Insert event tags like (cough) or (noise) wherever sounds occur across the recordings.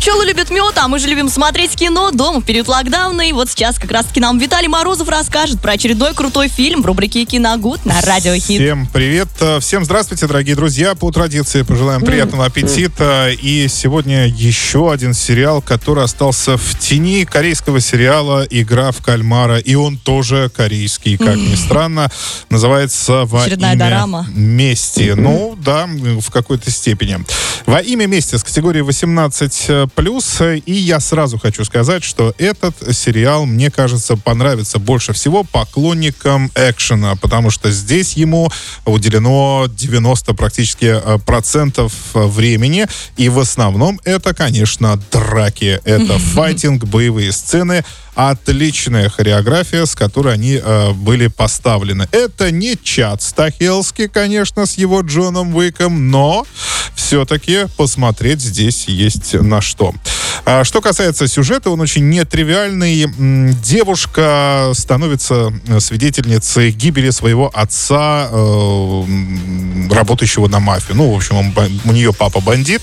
Пчелы любят мед, а мы же любим смотреть кино дома в период локдауна. И вот сейчас как раз-таки нам Виталий Морозов расскажет про очередной крутой фильм в рубрике «Киногуд» на Радио Хит. Всем привет. Всем здравствуйте, дорогие друзья. По традиции пожелаем приятного аппетита. И сегодня еще один сериал, который остался в тени корейского сериала «Игра в кальмара». И он тоже корейский, как ни странно. Называется «Во Очередная имя дорама. мести». Ну, да, в какой-то степени. «Во имя мести» с категории 18+. И я сразу хочу сказать, что этот сериал, мне кажется, понравится больше всего поклонникам экшена, потому что здесь ему уделено 90 практически э, процентов времени. И в основном это, конечно, драки. Это (laughs) файтинг, боевые сцены, отличная хореография, с которой они э, были поставлены. Это не Чад Стахелский, конечно, с его Джоном Уиком, но все-таки посмотреть здесь есть на что. А, что касается сюжета, он очень нетривиальный. Девушка становится э, свидетельницей гибели своего отца, э, работающего на мафию. Ну, в общем, он у нее папа бандит.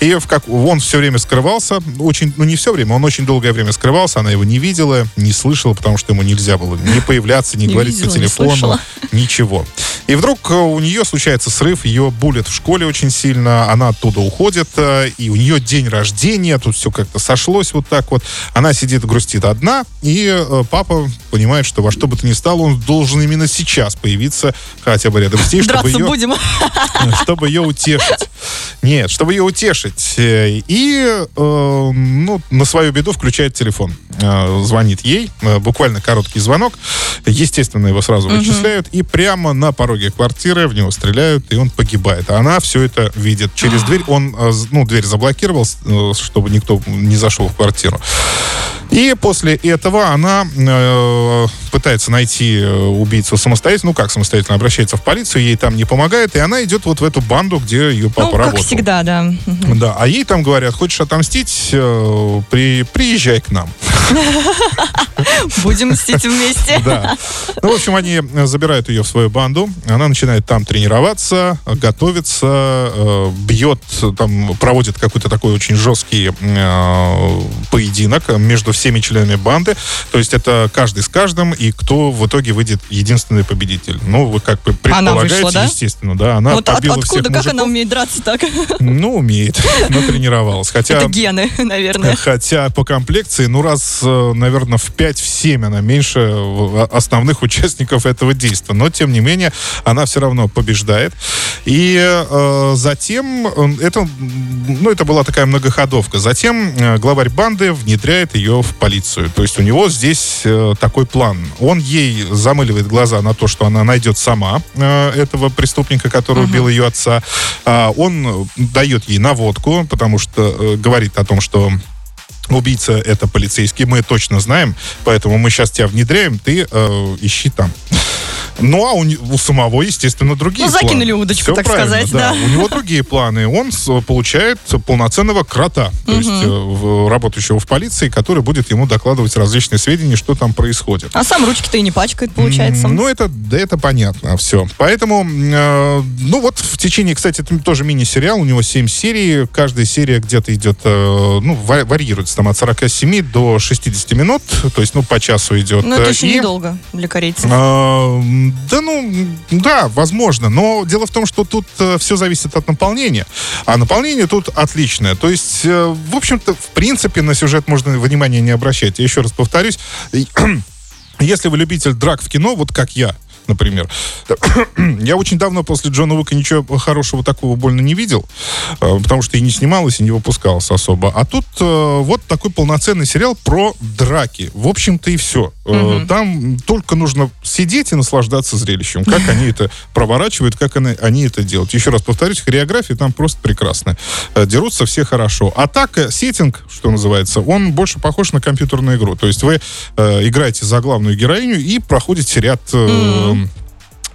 И в как, он все время скрывался. Очень, ну, не все время, он очень долгое время скрывался. Она его не видела, не слышала, потому что ему нельзя было ни появляться, Не говорить видела, по не телефону. Ничего. И вдруг э, у нее случается срыв, ее булят в школе очень сильно, она оттуда уходит, э, и у нее день рождения, тут все как-то сошлось вот так вот. Она сидит, грустит одна, и э, папа понимает, что во что бы то ни стало, он должен именно сейчас появиться хотя бы рядом с ней, чтобы Драться ее, будем. (laughs) чтобы ее утешить. Нет, чтобы ее утешить. Э, И, э, ну, на свою беду включает телефон. Э, Звонит ей, э, буквально короткий звонок. Естественно, его сразу вычисляют. И прямо на пороге квартиры в него стреляют, и он погибает. А она все это видит. Через дверь он, э, ну, дверь заблокировал, э, чтобы никто не зашел в квартиру. И после этого она э, пытается найти э, убийцу самостоятельно. Ну как самостоятельно? Обращается в полицию, ей там не помогает, и она идет вот в эту банду, где ее папа Ну, как работал. всегда, да. Да, а ей там говорят, хочешь отомстить, э, при, приезжай к нам. (laughs) Будем мстить вместе. Да. Ну, в общем, они забирают ее в свою банду. Она начинает там тренироваться, готовится, э, бьет, там проводит какой-то такой очень жесткий э, поединок между всеми членами банды. То есть это каждый с каждым, и кто в итоге выйдет единственный победитель. Ну, вы как бы Она предполагаете, вышла, да? естественно, да. Она Вот от- побила откуда, всех как она мужиков. умеет драться так? Ну, умеет, (laughs) но тренировалась. Хотя... Это гены, наверное. Хотя по комплекции, ну, раз, наверное, в 5-7 она меньше э, основных участников этого действия. Но, тем не менее, она все равно побеждает. И э, затем, э, это, ну, это была такая многоходовка. Затем э, главарь банды внедряет ее в полицию. То есть у него здесь э, такой план. Он ей замыливает глаза на то, что она найдет сама э, этого преступника, который убил ее отца. А, он дает ей наводку, потому что э, говорит о том, что убийца это полицейский, мы точно знаем, поэтому мы сейчас тебя внедряем, ты э, ищи там. Ну, а у, у самого, естественно, другие Ну, закинули планы. удочку, Всё так правильно, сказать, да. У него другие планы. Он получает полноценного крота, то есть э, работающего в полиции, который будет ему докладывать различные сведения, что там происходит. А сам ручки-то и не пачкает, получается. Ну, это, да, это понятно, все. Поэтому, э, ну вот в течение, кстати, это тоже мини-сериал, у него 7 серий, каждая серия где-то идет, э, ну, ва- варьируется там от 47 до 60 минут, то есть, ну, по часу идет. Ну, это еще и, недолго для корейцев. э, да, ну, да, возможно. Но дело в том, что тут все зависит от наполнения. А наполнение тут отличное. То есть, э, в общем-то, в принципе, на сюжет можно внимания не обращать. Я еще раз повторюсь. (clears throat) Если вы любитель драк в кино, вот как я, например. (clears throat) Я очень давно после Джона Уика ничего хорошего такого больно не видел, э, потому что и не снималось, и не выпускалось особо. А тут э, вот такой полноценный сериал про драки. В общем-то и все. Э, Там только нужно сидеть и наслаждаться зрелищем. Как они это (laughs) проворачивают, как они, они это делают. Еще раз повторюсь, хореография там просто прекрасная. Э, Дерутся все хорошо. А так, э, сеттинг, что называется, он больше похож на компьютерную игру. То есть вы э, играете за главную героиню и проходите ряд э,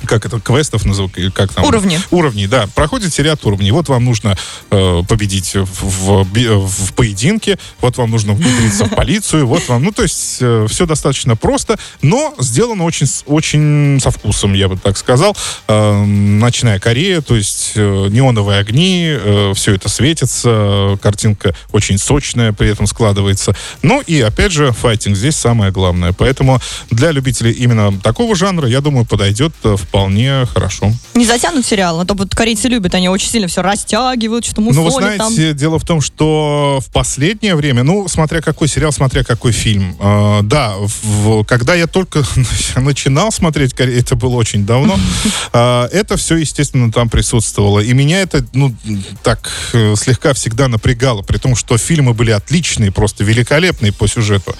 как это, квестов или как там? Уровни. Уровни, да. Проходите ряд уровней. Вот вам нужно э, победить в, в, в поединке, вот вам нужно внедриться в (laughs) полицию, вот вам, ну, то есть все достаточно просто, но сделано очень, очень со вкусом, я бы так сказал. Э, ночная Корея, то есть э, неоновые огни, все это светится, э, картинка очень сочная при этом складывается. Ну и, опять же, файтинг здесь самое главное. Поэтому для любителей именно такого жанра, я думаю, подойдет э, вполне хорошо. Не затянут сериал, а то вот корейцы любят, они очень сильно все растягивают, что-то Ну, вы мусолят там. знаете, дело в том, что в последнее время, ну, смотря какой сериал, смотря какой фильм. э, да, в- когда я только (laughs) начинал смотреть, это было очень давно, (laughs) э, это все, естественно, там присутствовало. И меня это, ну, так э, слегка всегда напрягало, при том, что фильмы были отличные, просто великолепные по сюжету.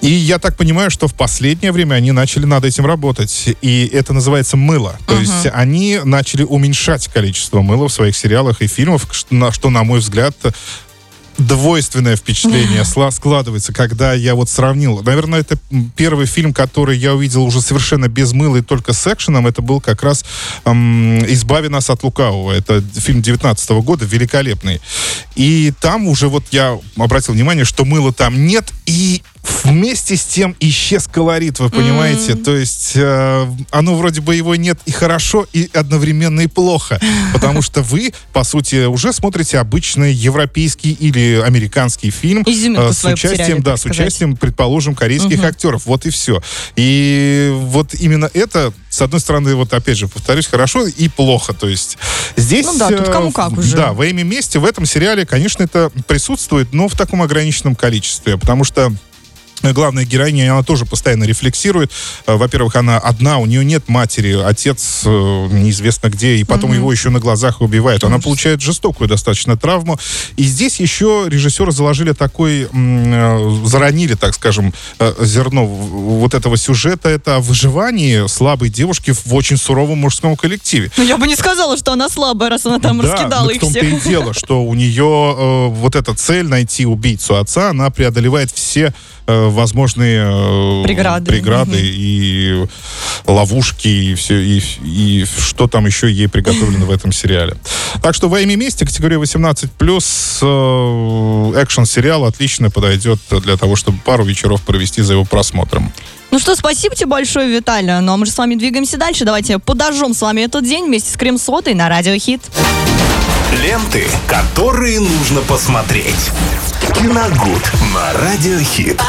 И я так понимаю, что в последнее время они начали над этим работать. И это называется мыло. То есть они начали уменьшать количество мыла в своих сериалах и фильмах, что, на, что, на мой взгляд, двойственное впечатление складывается, когда я вот сравнил. Наверное, это первый фильм, который я увидел уже совершенно без мыла и только с экшеном. Это был как раз эм, «Избави нас от лукавого». Это фильм 19 года, великолепный. И там уже вот я обратил внимание, что мыла там нет, и вместе с тем исчез колорит, вы понимаете? То есть э, оно вроде бы его нет и хорошо, и одновременно и плохо. (laughs) Потому что вы, по сути, уже смотрите обычный европейский или американский фильм э, с участием, потеряли, да, с сказать. участием, предположим, корейских актеров. Вот и все. И вот именно это, с одной стороны, вот опять же, повторюсь, хорошо и плохо. То есть здесь... Ну да, тут э, кому как уже. Да, во имя мести в этом сериале, конечно, это присутствует, но в таком ограниченном количестве, потому что Главная героиня, она тоже постоянно рефлексирует. Э, Во-первых, она одна, у нее нет матери, отец э, неизвестно где, и потом его еще на глазах убивают. Она получает жестокую достаточно травму. И здесь еще режиссеры заложили такой, э, заронили, так скажем, зерно вот этого сюжета. Это о выживании слабой девушки в очень суровом мужском коллективе. Ну, я бы не сказала, что она слабая, раз она там Да, раскидала ну, их в том-то всех. и дело, что у нее э, вот эта цель найти убийцу отца, она преодолевает все возможные э, Преграды. преграды Мгм. и ловушки и все и, и что там еще ей приготовлено в этом сериале. Так что во имя мести категория 18 плюс экшен сериал отлично подойдет для того, чтобы пару вечеров провести за его просмотром. Ну что, спасибо тебе большое, Виталий. Ну а мы же с вами двигаемся дальше. Давайте подожжем с вами этот день вместе с Крем-сотой на Радио Хит. Ленты, которые нужно посмотреть. Киногуд на радиохит.